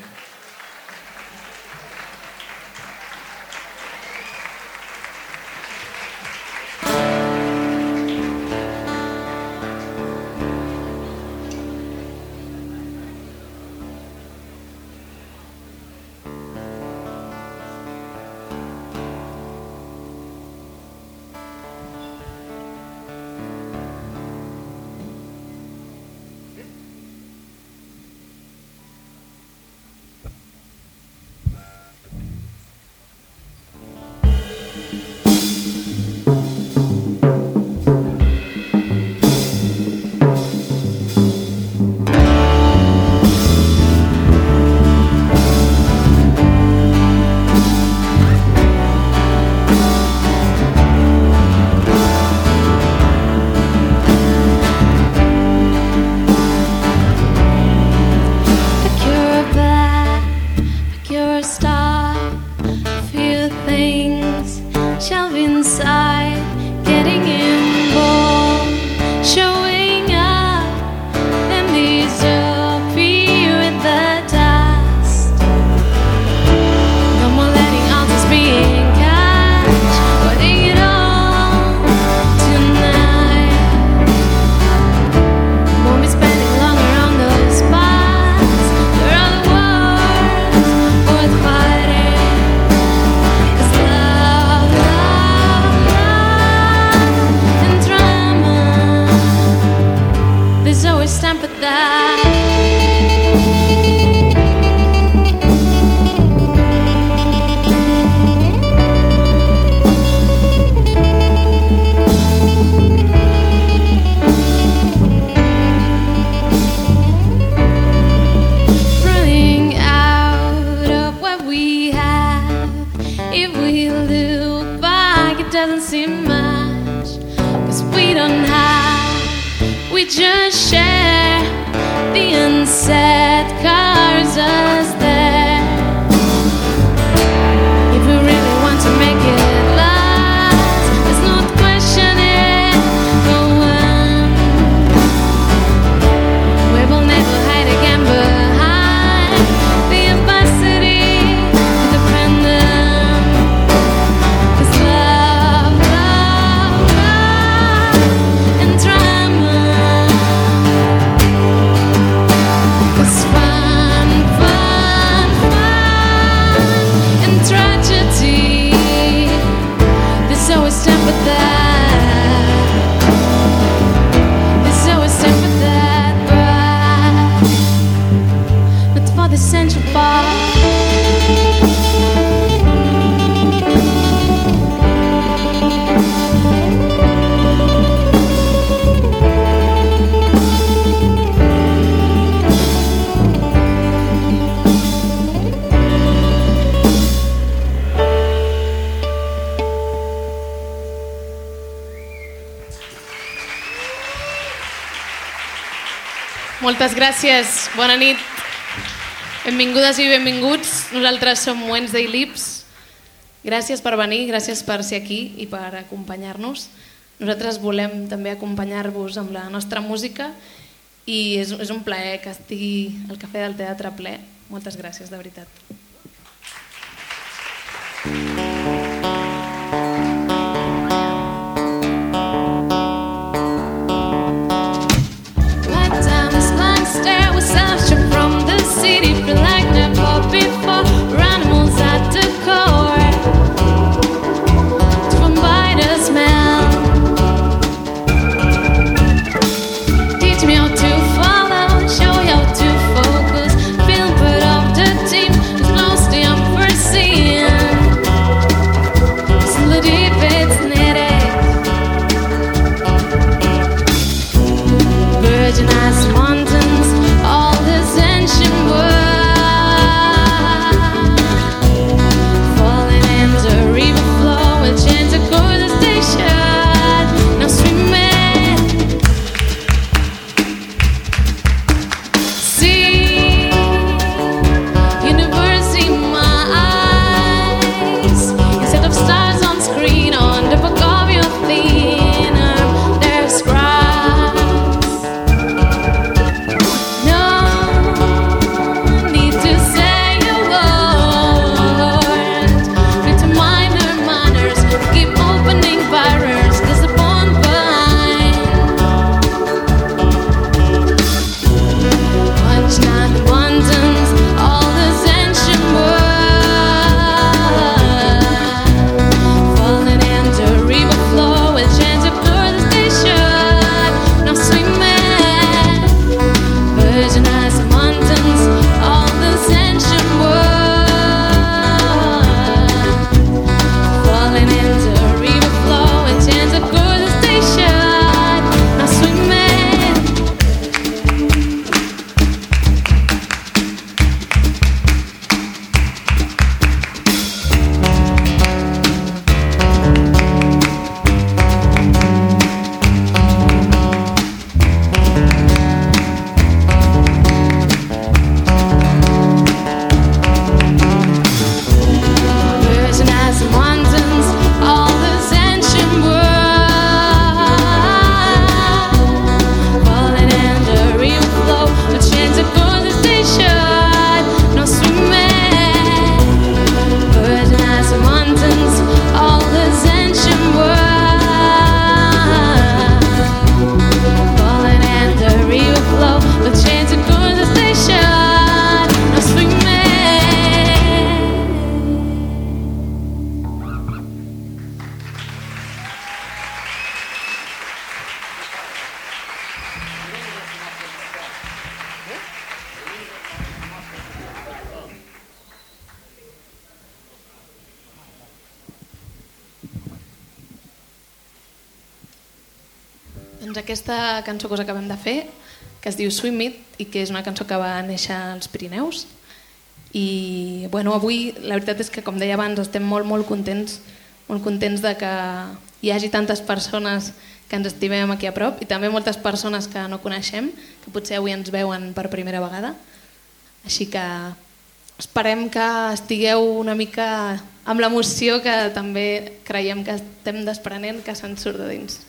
Yeah. just share. Moltes gràcies, bona nit. Benvingudes i benvinguts. Nosaltres som Wednesday Lips. Gràcies per venir, gràcies per ser aquí i per acompanyar-nos. Nosaltres volem també acompanyar-vos amb la nostra música i és, és un plaer que estigui al Cafè del Teatre ple. Moltes gràcies, de veritat. Cançó que us acabem de fer, que es diu Swim It i que és una cançó que va néixer als Pirineus. I bueno, avui la veritat és que, com deia abans, estem molt, molt contents, molt contents de que hi hagi tantes persones que ens estimem aquí a prop i també moltes persones que no coneixem, que potser avui ens veuen per primera vegada. Així que esperem que estigueu una mica amb l'emoció que també creiem que estem desprenent que se'n surt de dins.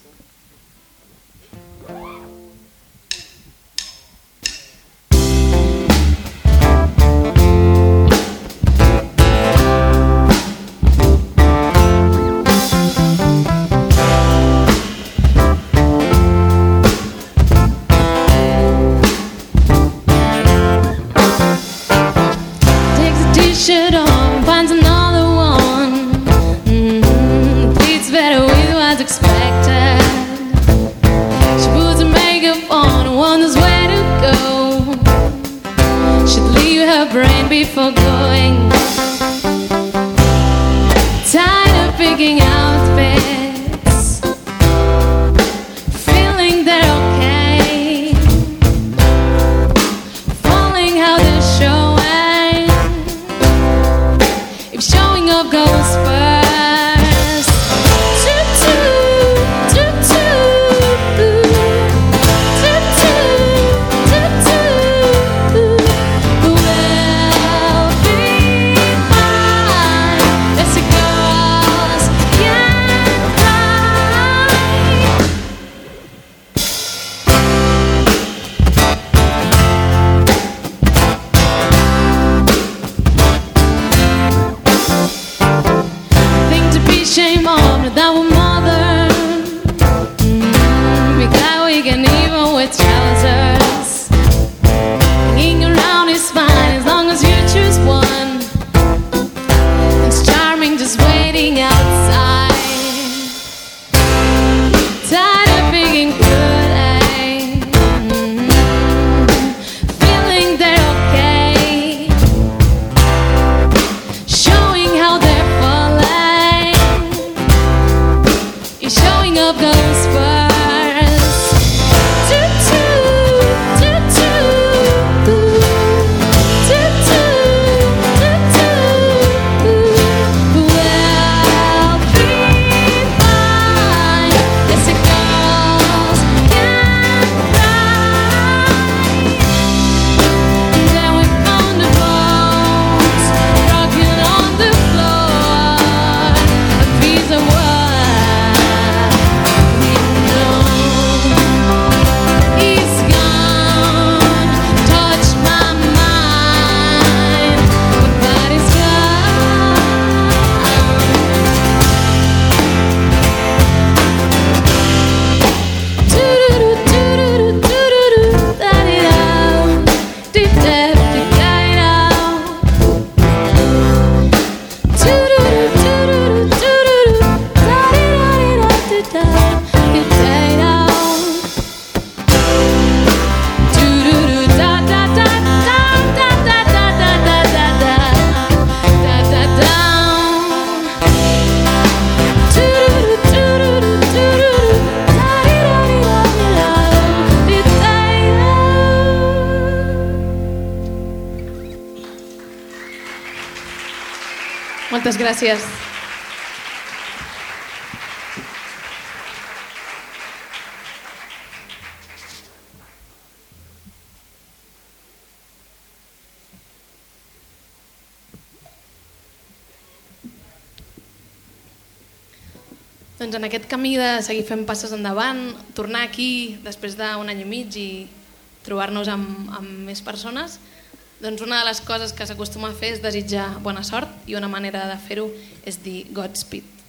Wonders where to go. She'd leave her brain before going. Tired of picking outfits, gràcies. Doncs en aquest camí de seguir fent passes endavant, tornar aquí després d'un any i mig i trobar-nos amb, amb més persones, doncs una de les coses que s'acostuma a fer és desitjar bona sort i una manera de fer-ho és dir Godspeed.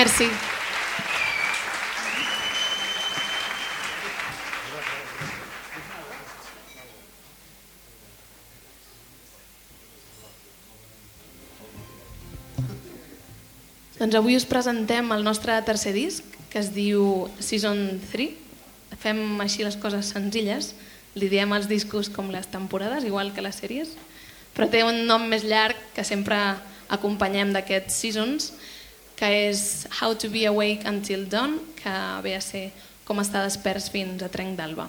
Merci. Doncs avui us presentem el nostre tercer disc, que es diu Season 3. Fem així les coses senzilles, li diem als discos com les temporades, igual que les sèries, però té un nom més llarg que sempre acompanyem d'aquests seasons, que és How to be awake until dawn, que ve a ser com estar desperts fins a trenc d'alba.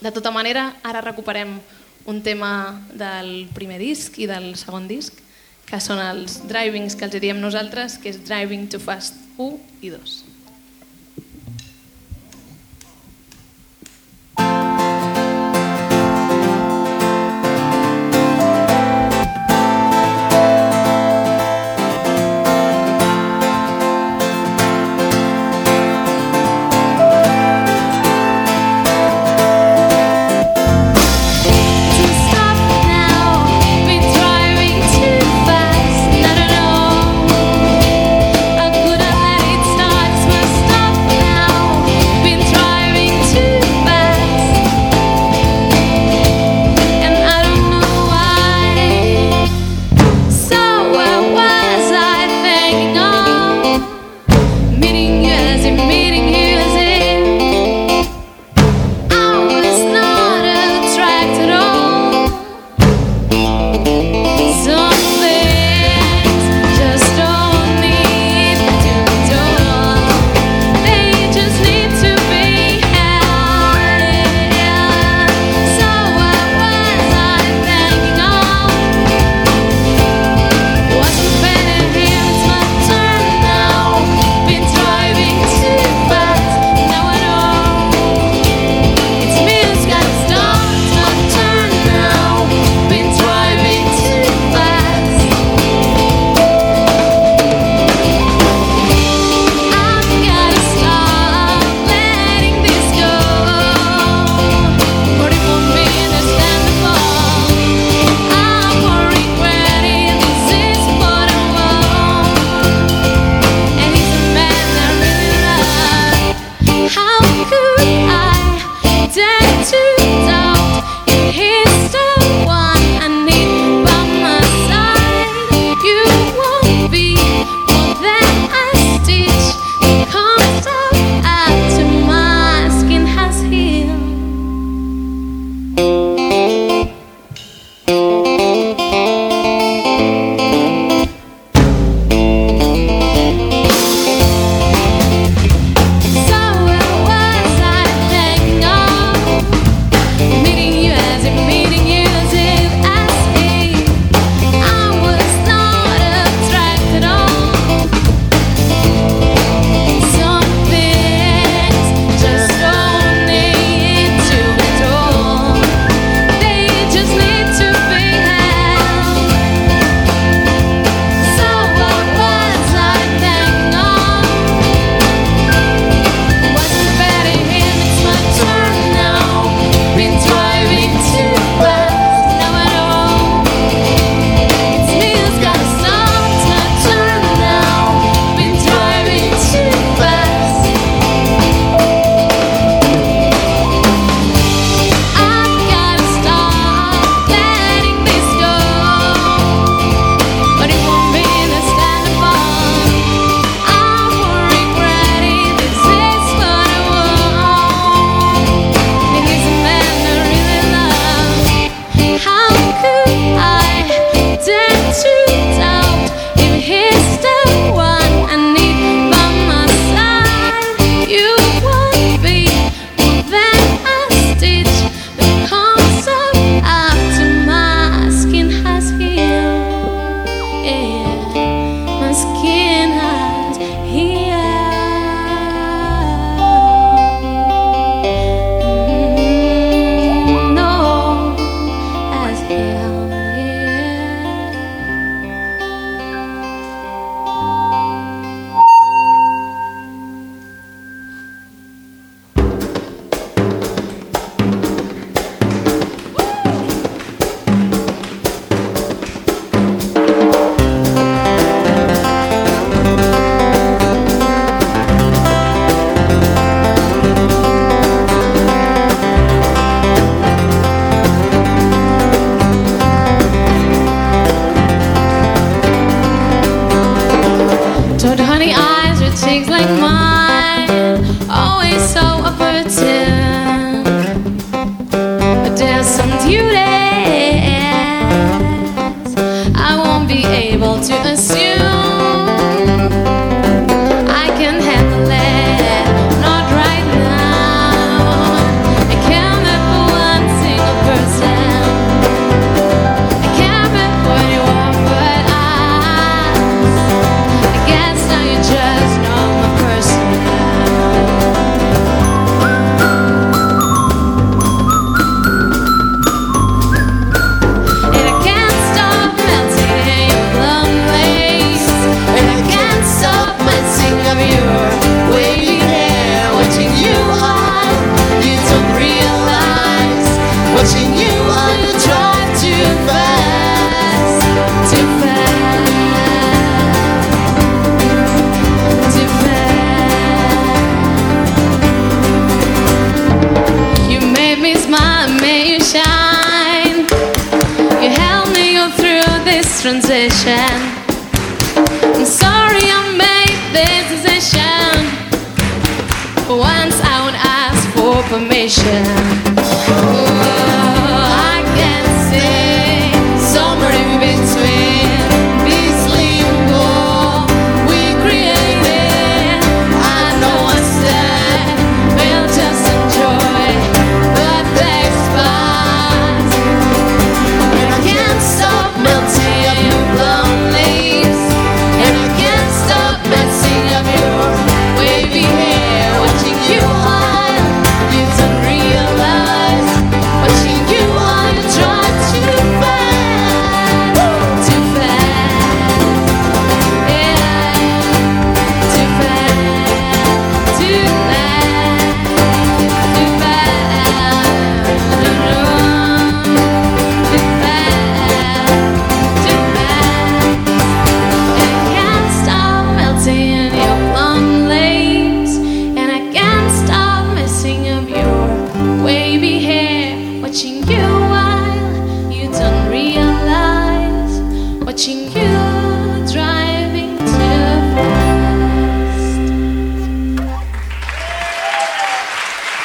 De tota manera, ara recuperem un tema del primer disc i del segon disc, que són els drivings que els diem nosaltres, que és Driving Too Fast 1 i 2.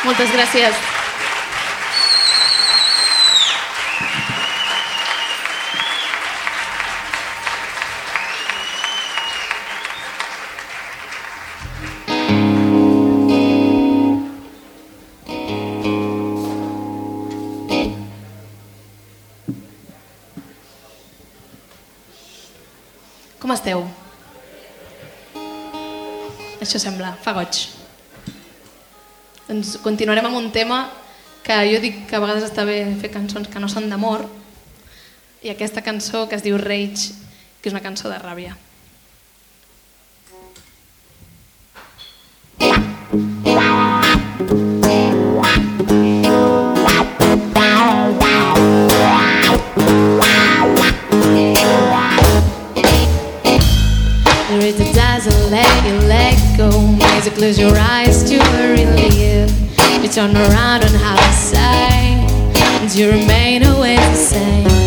Moltes gràcies. Com esteu? Això sembla, fa goig. Doncs continuarem amb un tema que jo dic que a vegades està bé fer cançons que no són d'amor i aquesta cançó que es diu Rage, que és una cançó de ràbia. There is a dazzle, let you let go. Music, close your eyes to a relief. You turn around and have a say, and you remain always the same.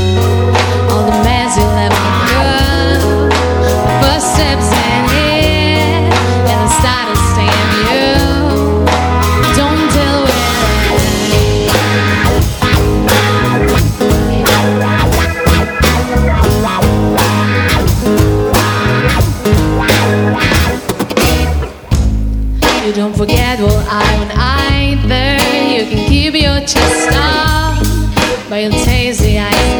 your chest but you taste the ice.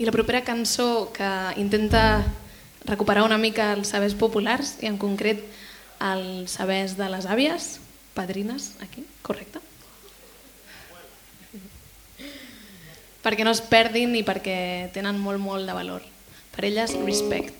I la propera cançó que intenta recuperar una mica els sabers populars i en concret els sabers de les àvies, padrines, aquí, correcte? perquè no es perdin i perquè tenen molt, molt de valor. Per elles, respect.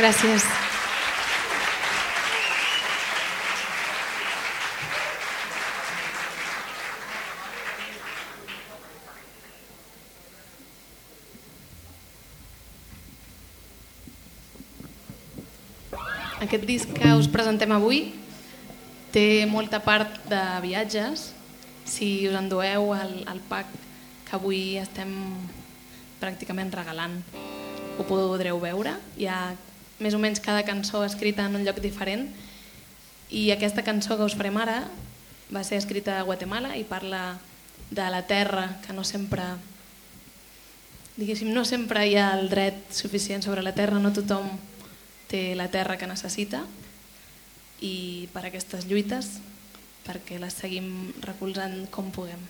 Gràcies. Aquest disc que us presentem avui té molta part de viatges. Si us endueu el, el pack que avui estem pràcticament regalant, ho podreu veure. Hi ha més o menys cada cançó escrita en un lloc diferent i aquesta cançó que us farem ara va ser escrita a Guatemala i parla de la terra que no sempre diguéssim, no sempre hi ha el dret suficient sobre la terra, no tothom té la terra que necessita i per aquestes lluites perquè les seguim recolzant com puguem.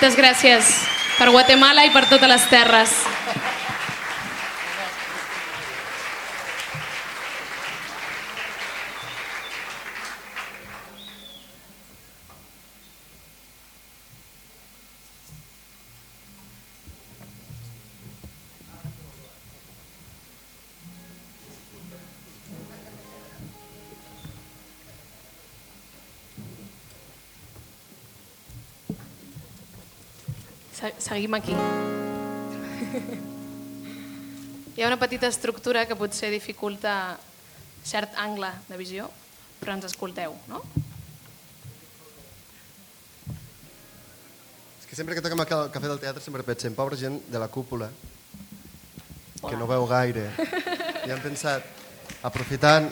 Moltes gràcies per Guatemala i per totes les terres. Seguim aquí. Hi ha una petita estructura que potser dificulta cert angle de visió, però ens escolteu, no? És que sempre que toquem al ca- cafè del teatre sempre pensem, pobra gent de la cúpula, que no veu gaire. I hem pensat, aprofitant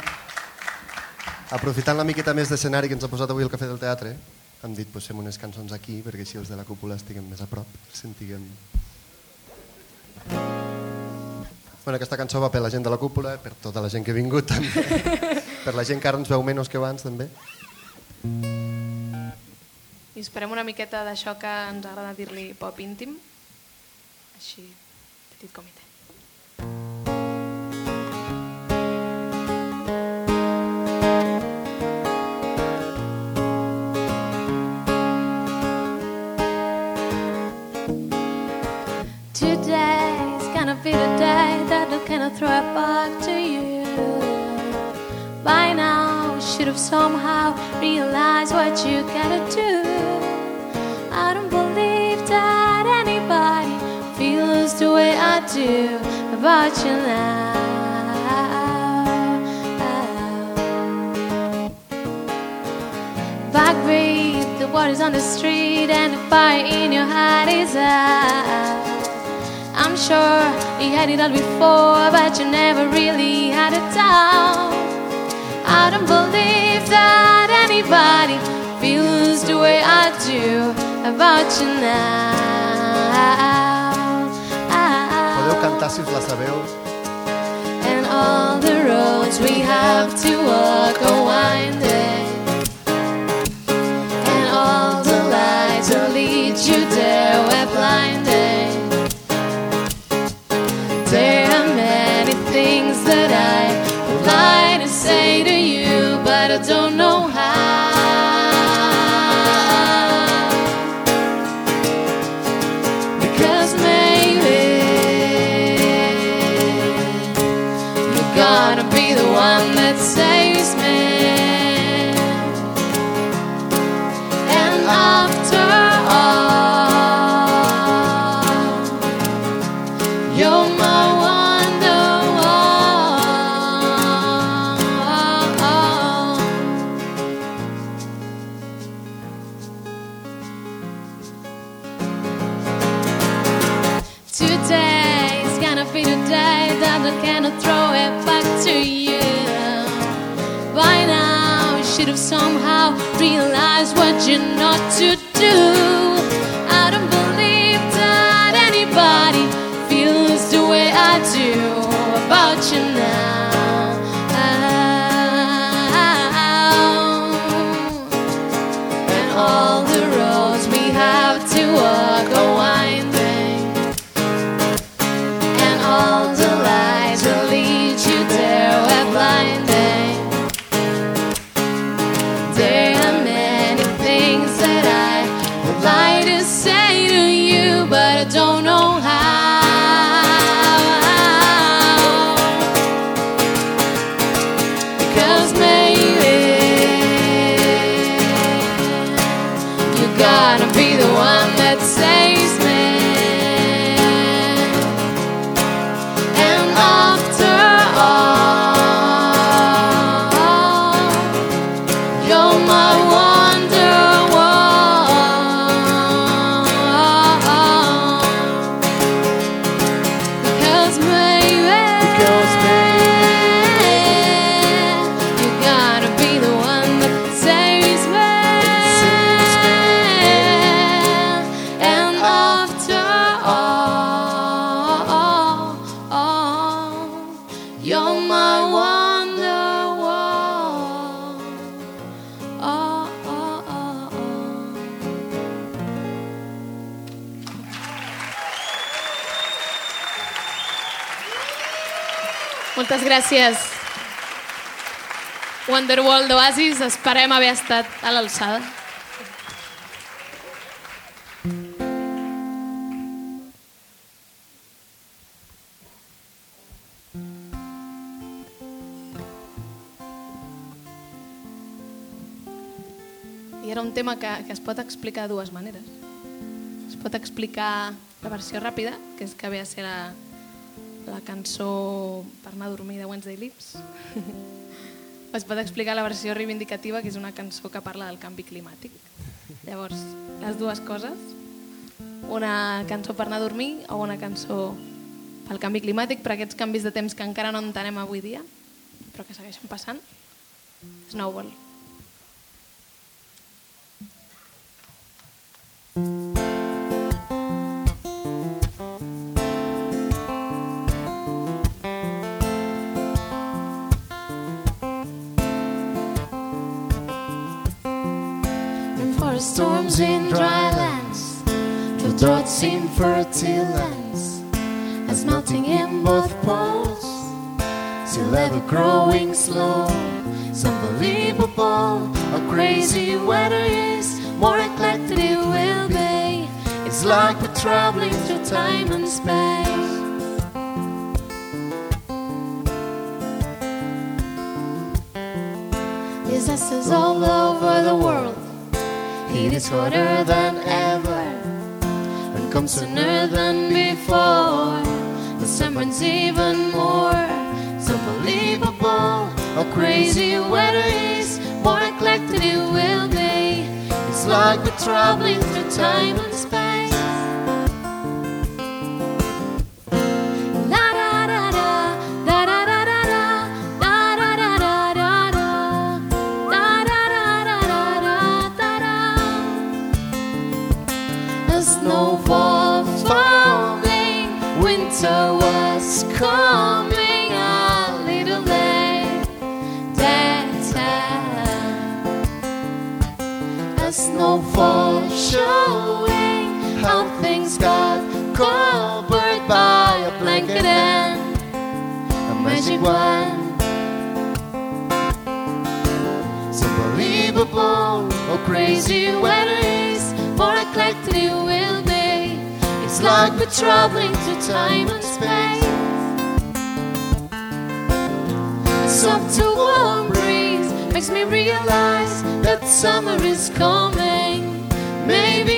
aprofitant la miqueta més d'escenari que ens ha posat avui el Cafè del Teatre, hem dit posem unes cançons aquí perquè així els de la cúpula estiguem més a prop, sentiguem... Bueno, aquesta cançó va per la gent de la cúpula, per tota la gent que ha vingut també, per la gent que ara ens veu menys que abans també. I esperem una miqueta d'això que ens agrada dir-li pop íntim. Així, petit comitè. I cannot throw it back to you. By now, you should have somehow realized what you gotta do. I don't believe that anybody feels the way I do about you now. Backbeat, the water's on the street, and the fire in your heart is out. Sure you had it all before, but you never really had a doubt. I don't believe that anybody feels the way I do about you now. Podeu cantar si us la sabeu. And all the roads we have to walk are winding. And all the lights that lead you there we're blinded. Gràcies. Wonderwall d'Oasis, esperem haver estat a l'alçada. I era un tema que, que es pot explicar de dues maneres. Es pot explicar la versió ràpida, que és que ve a ser la, la cançó per anar a dormir de Wednesday Lips. es pot explicar la versió reivindicativa, que és una cançó que parla del canvi climàtic. Llavors, les dues coses, una cançó per anar a dormir o una cançó pel canvi climàtic, per aquests canvis de temps que encara no entenem avui dia, però que segueixen passant. Snowball. For in dry lands, the droughts in fertile lands, as melting in both poles, still ever growing slow. It's unbelievable how crazy weather is, more eclectic it will be. It's like we're traveling through time and space. Disasters all over the world. Heat is er hotter than ever and comes sooner than before. The sun burns even more. It's unbelievable how crazy weather is. More eclectic it will be. It's like we're traveling through time weather is, more eclectic it will be. It's like we're traveling through time and space. A soft warm breeze makes me realize that summer is coming. Maybe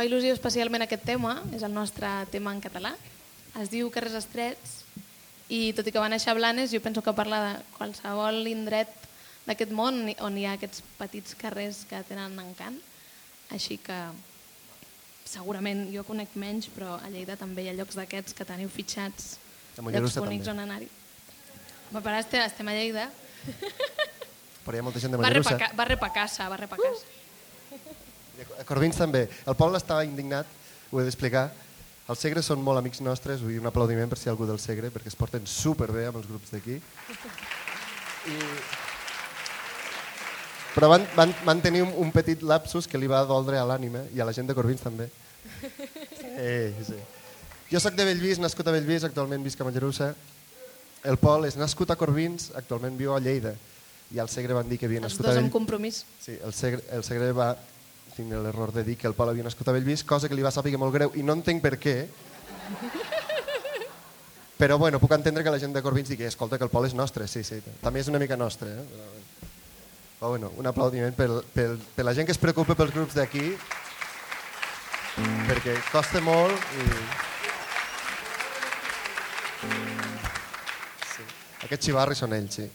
fa il·lusió especialment aquest tema, és el nostre tema en català. Es diu Carrers Estrets i tot i que va néixer a Blanes, jo penso que parla de qualsevol indret d'aquest món on hi ha aquests petits carrers que tenen encant. Així que segurament jo conec menys, però a Lleida també hi ha llocs d'aquests que teniu fitxats, llocs bonics on anar-hi. Va, però ara estem, estem a Lleida. Però hi ha molta gent de Va repa, Mollerussa. va repa casa, va repa casa. A Corbins també. El poble estava indignat, ho he d'explicar. Els Segres són molt amics nostres, vull un aplaudiment per si algú del Segre, perquè es porten superbé amb els grups d'aquí. I... Però van, van, van tenir un, un petit lapsus que li va doldre a l'ànima i a la gent de Corbins també. Sí, sí. Jo sóc de Bellvís, nascut a Bellvís, actualment visc a Mollerussa. El Pol és nascut a Corbins, actualment viu a Lleida. I al Segre van dir que havia Els nascut dos a amb Bellvís. compromís. Sí, el Segre, el Segre va tindre l'error de dir que el Pol havia nascut a Bellvís, cosa que li va saber molt greu i no entenc per què. Però bueno, puc entendre que la gent de Corbins digui escolta, que el Pol és nostre, sí, sí, també és una mica nostre. Eh? Però bueno, un aplaudiment per, per, per la gent que es preocupa pels grups d'aquí, perquè costa molt i... Sí. Aquests xivarris són ells, sí.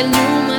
el número.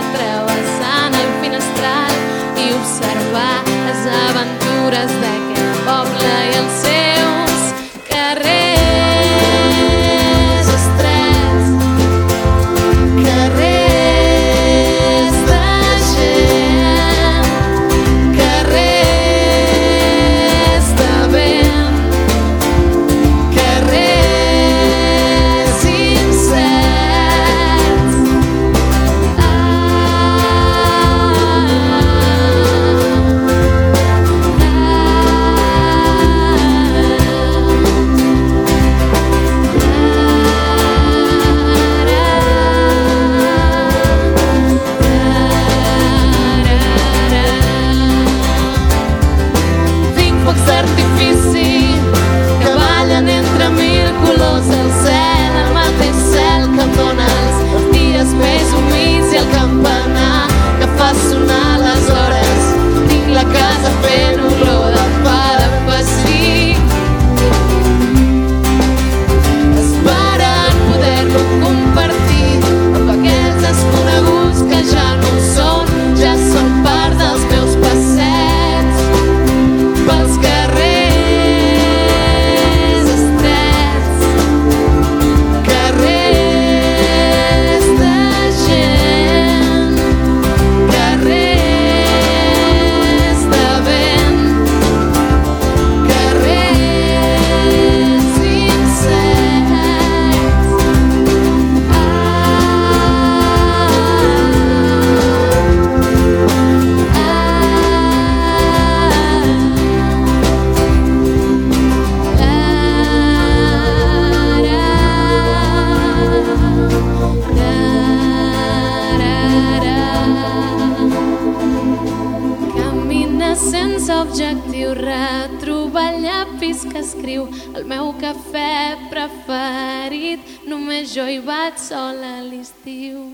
el meu cafè preferit, només jo hi vaig sola a l'estiu.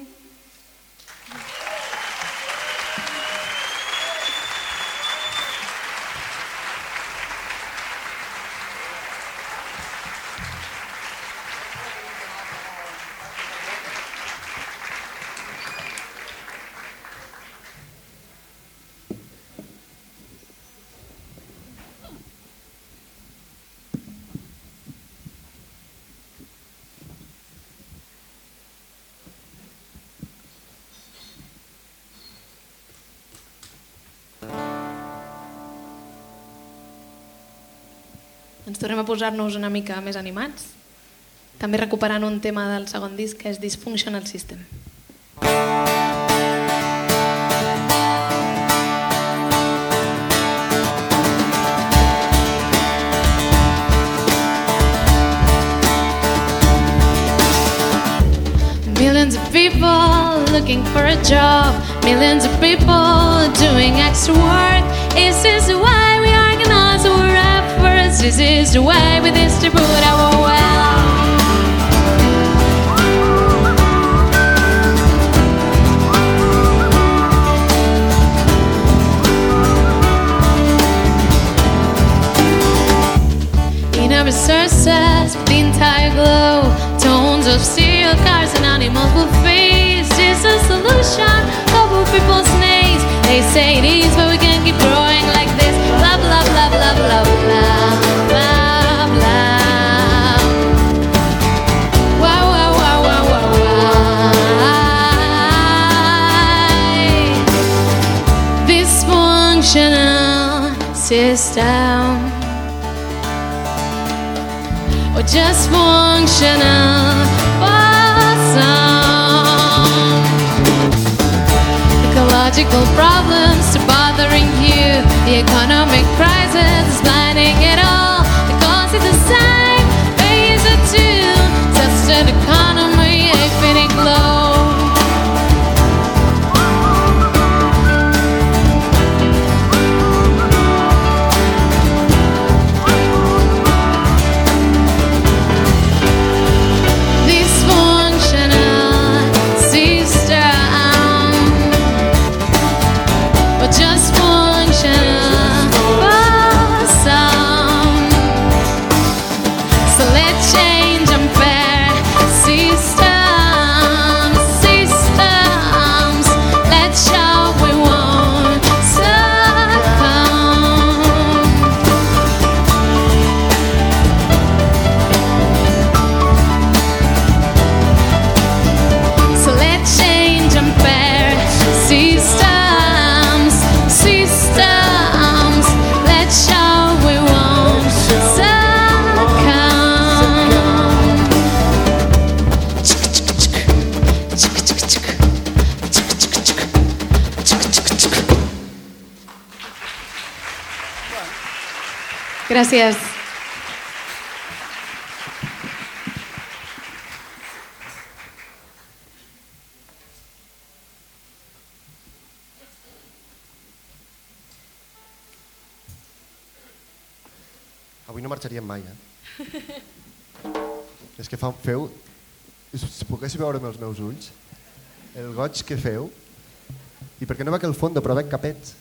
tornem a posar-nos una mica més animats, també recuperant un tema del segon disc que és Dysfunctional System. Millions of people looking for a job, millions of people doing extra work. This Is why we organize is diseased away with this to put our well. In our resources, the entire glow, tones of steel, cars, and animals will face. This is a solution, couple people's needs. They say it is, but we can keep growing like this. Love, love, love, love, love. System or just functional for some. Ecological problems are bothering you. The economic crisis is blinding it all. The cause is the same, phase it too. Tested economy, Gràcies. Avui no marxaríem mai, eh? És que fa, feu... Si poguéssiu veure amb els meus ulls, el goig que feu, i perquè no veig el fons, però veig capets.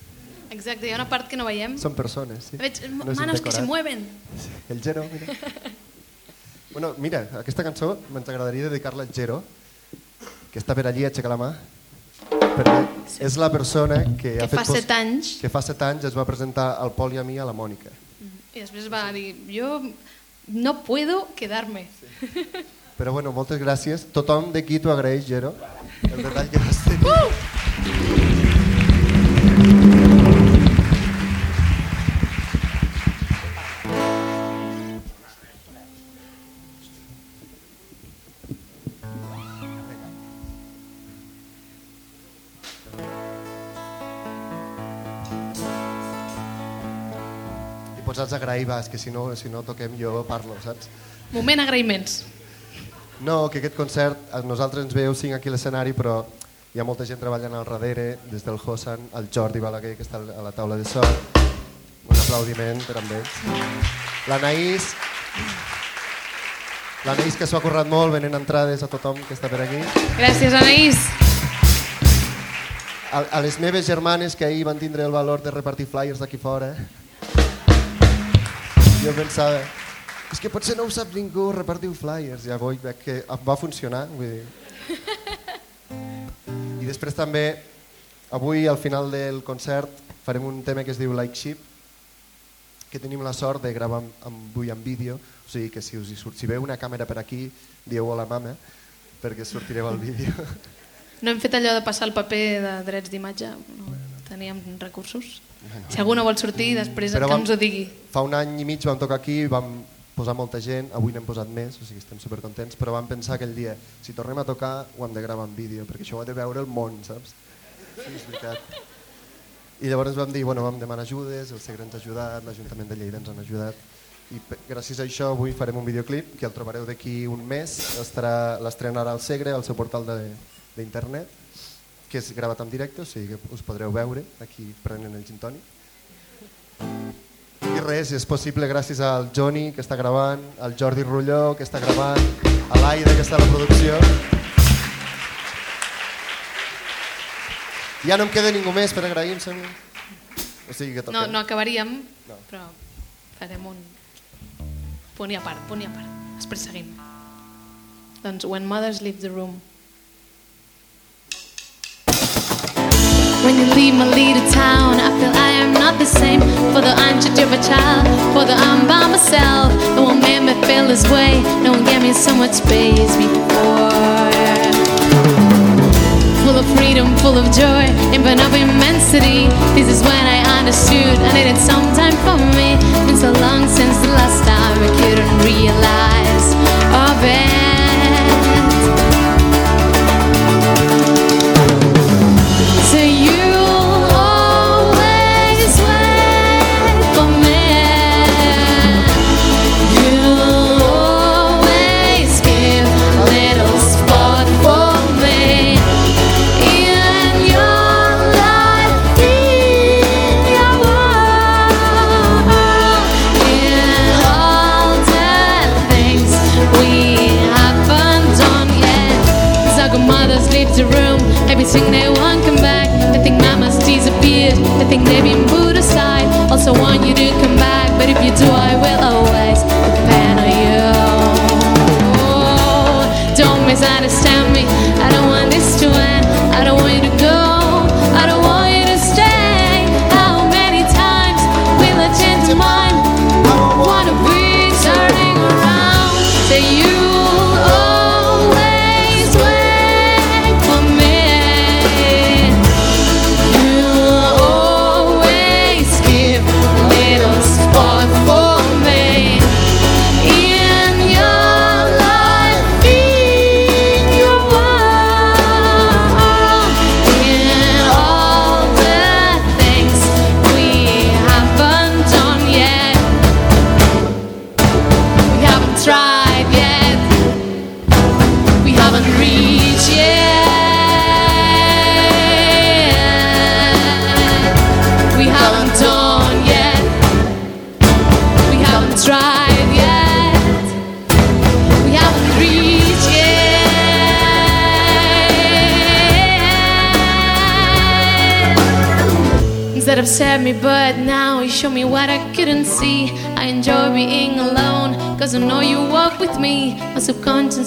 Exacte, hi ha una part que no veiem. Són persones, sí. Veig No manos que se mueven. El Gero, mira. bueno, mira, aquesta cançó ens agradaria dedicar-la al Gero, que està per allí, aixeca la mà, perquè és la persona que, Que ha fet fa set anys. que fa set anys es va presentar al Pol i a mi a la Mònica. I després va dir, jo no puedo quedarme. Però bueno, moltes gràcies. Tothom d'aquí t'ho agraeix, Gero, el detall que vas tenir. Uh! A agrair, vas, que si no, si no toquem jo parlo, saps? Moment agraïments. No, que aquest concert, a nosaltres ens veieu cinc aquí a l'escenari, però hi ha molta gent treballant al darrere, des del Hossan, el Jordi Balaguer, que està a la taula de so. Un aplaudiment per amb ells. L'Anaïs, l'Anaïs que s'ho ha currat molt, venent entrades a tothom que està per aquí. Gràcies, Anaïs. A, a les meves germanes que ahir van tindre el valor de repartir flyers d'aquí fora. Jo pensava, és que potser no ho sap ningú, repartiu flyers. Ja vull, veig que va funcionar. Vull dir. I després també, avui al final del concert, farem un tema que es diu Like Sheep, que tenim la sort de gravar amb, amb, avui en vídeo, o sigui que si us hi surt, si veu una càmera per aquí, dieu hola mama, perquè sortireu al vídeo. No hem fet allò de passar el paper de drets d'imatge, no teníem recursos. Si algú no vol sortir, després que vam- ens ho digui. Fa un any i mig vam tocar aquí, vam posar molta gent, avui n'hem posat més, o sigui, estem supercontents, però vam pensar aquell dia, si tornem a tocar ho hem de gravar en vídeo, perquè això ho ha de veure el món, saps? Sí, és veritat. I llavors vam dir, bueno, vam demanar ajudes, el Segre ens ha ajudat, l'Ajuntament de Lleida ens han ajudat, i gràcies a això avui farem un videoclip que el trobareu d'aquí un mes, l'estrenarà al Segre, al seu portal de- d'internet, que és gravat en directe, o sigui que us podreu veure aquí prenent el gin tònic. I res, és possible gràcies al Joni, que està gravant, al Jordi Rulló, que està gravant, a l'Aida, que està a la producció. Ja no em queda ningú més per agrair, em sembla. O sigui que toquem. No, no acabaríem, No. però farem un punt i a part, punt i a part. Després seguim. Doncs When Mothers Leave the Room. When you leave my little town, I feel I am not the same. For the untreated of a child, for the I'm by myself. No one made me feel this way. No one gave me so much space before. Full of freedom, full of joy, and but of immensity. This is when I understood I needed some time for me. Been so long since the last time I couldn't realize. Oh, baby. think they've been put aside. Also want you to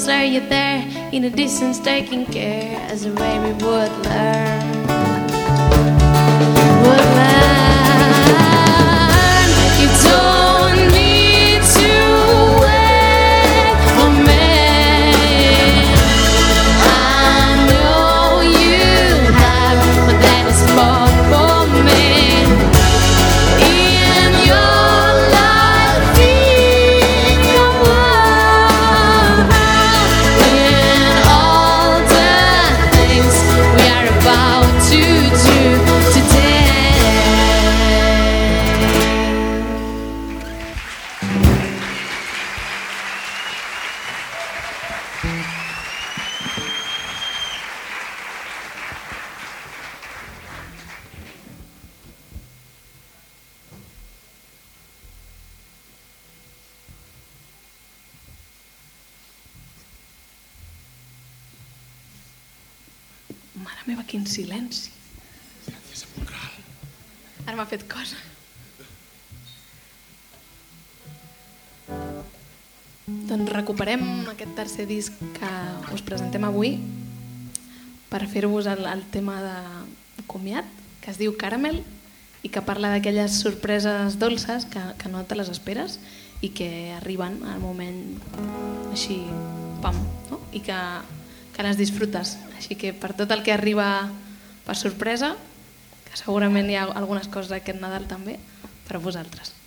Are you there, in the distance taking care as a baby would learn. meva, quin silenci. Silenci sepulcral. Ara m'ha fet cosa. Doncs recuperem aquest tercer disc que us presentem avui per fer-vos el, el tema de comiat, que es diu Caramel i que parla d'aquelles sorpreses dolces que, que no te les esperes i que arriben al moment així, pam, no? i que que les disfrutes. Així que per tot el que arriba per sorpresa, que segurament hi ha algunes coses aquest Nadal també, per a vosaltres.